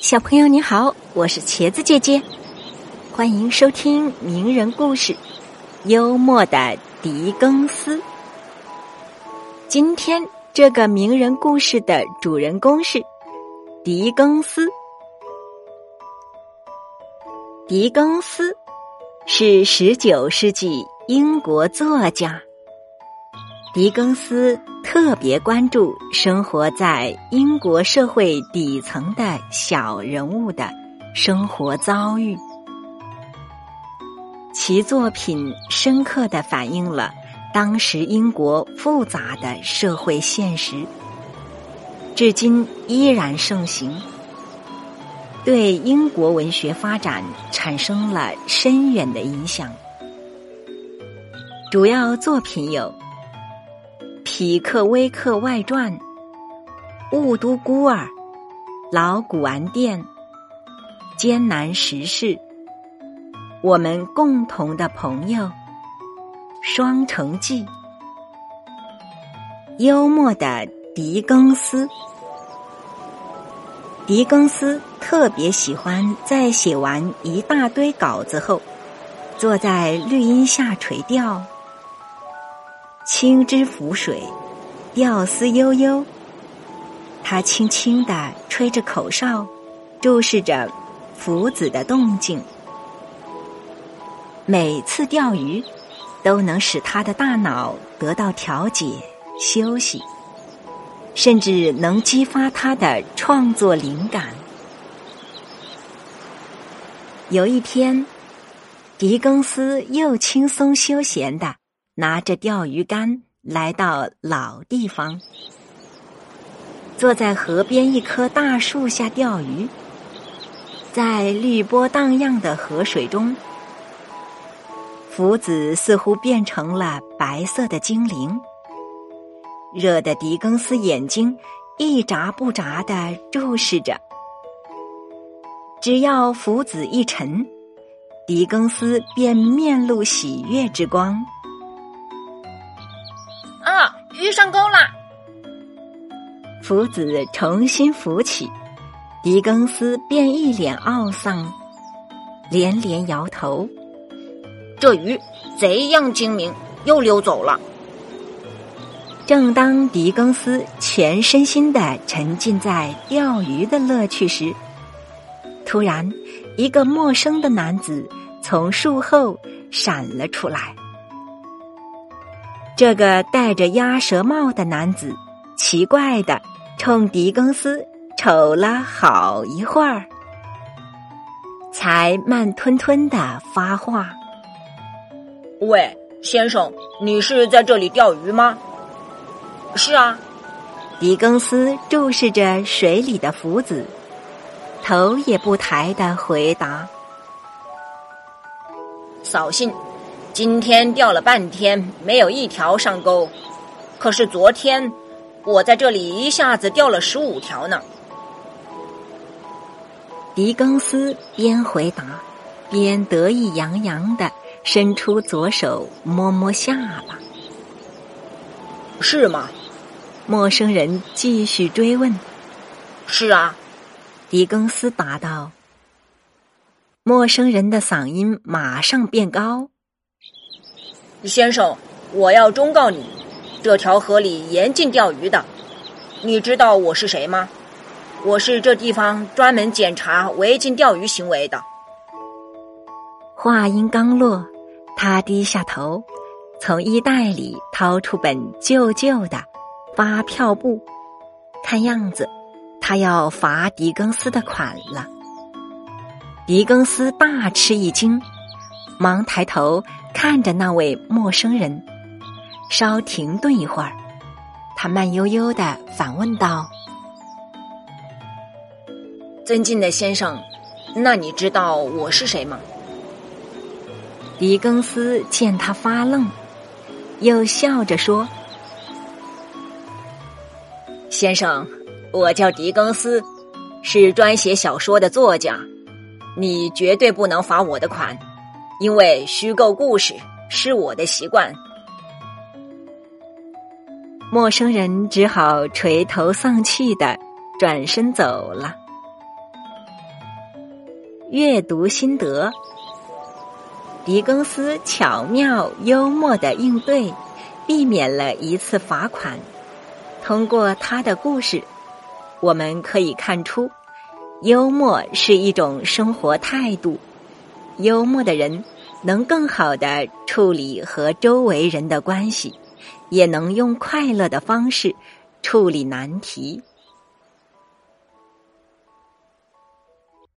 小朋友你好，我是茄子姐姐，欢迎收听名人故事《幽默的狄更斯》。今天这个名人故事的主人公是狄更斯。狄更斯是十九世纪英国作家。狄更斯特别关注生活在英国社会底层的小人物的生活遭遇，其作品深刻的反映了当时英国复杂的社会现实，至今依然盛行，对英国文学发展产生了深远的影响。主要作品有。《匹克威克外传》《雾都孤儿》《老古玩店》《艰难时事》《我们共同的朋友》《双城记》。幽默的狄更斯，狄更斯特别喜欢在写完一大堆稿子后，坐在绿荫下垂钓。轻枝浮水，钓丝悠悠。他轻轻的吹着口哨，注视着浮子的动静。每次钓鱼，都能使他的大脑得到调节、休息，甚至能激发他的创作灵感。有一天，狄更斯又轻松休闲的。拿着钓鱼竿来到老地方，坐在河边一棵大树下钓鱼。在绿波荡漾的河水中，福子似乎变成了白色的精灵，热得狄更斯眼睛一眨不眨的注视着。只要福子一沉，狄更斯便面露喜悦之光。鱼上钩啦！福子重新浮起，狄更斯便一脸懊丧，连连摇头。这鱼贼样精明，又溜走了。正当狄更斯全身心的沉浸在钓鱼的乐趣时，突然，一个陌生的男子从树后闪了出来。这个戴着鸭舌帽的男子，奇怪的冲狄更斯瞅了好一会儿，才慢吞吞的发话：“喂，先生，你是在这里钓鱼吗？”“是啊。”狄更斯注视着水里的浮子，头也不抬的回答：“扫兴。”今天钓了半天，没有一条上钩。可是昨天，我在这里一下子钓了十五条呢。狄更斯边回答，边得意洋洋的伸出左手摸摸下巴。是吗？陌生人继续追问。是啊，狄更斯答道。陌生人的嗓音马上变高。先生，我要忠告你，这条河里严禁钓鱼的。你知道我是谁吗？我是这地方专门检查违禁钓鱼行为的。话音刚落，他低下头，从衣袋里掏出本旧旧的发票簿，看样子他要罚狄更斯的款了。狄更斯大吃一惊，忙抬头。看着那位陌生人，稍停顿一会儿，他慢悠悠的反问道：“尊敬的先生，那你知道我是谁吗？”狄更斯见他发愣，又笑着说：“先生，我叫狄更斯，是专写小说的作家，你绝对不能罚我的款。”因为虚构故事是我的习惯，陌生人只好垂头丧气的转身走了。阅读心得。狄更斯巧妙幽默的应对，避免了一次罚款。通过他的故事，我们可以看出，幽默是一种生活态度。幽默的人能更好的处理和周围人的关系，也能用快乐的方式处理难题。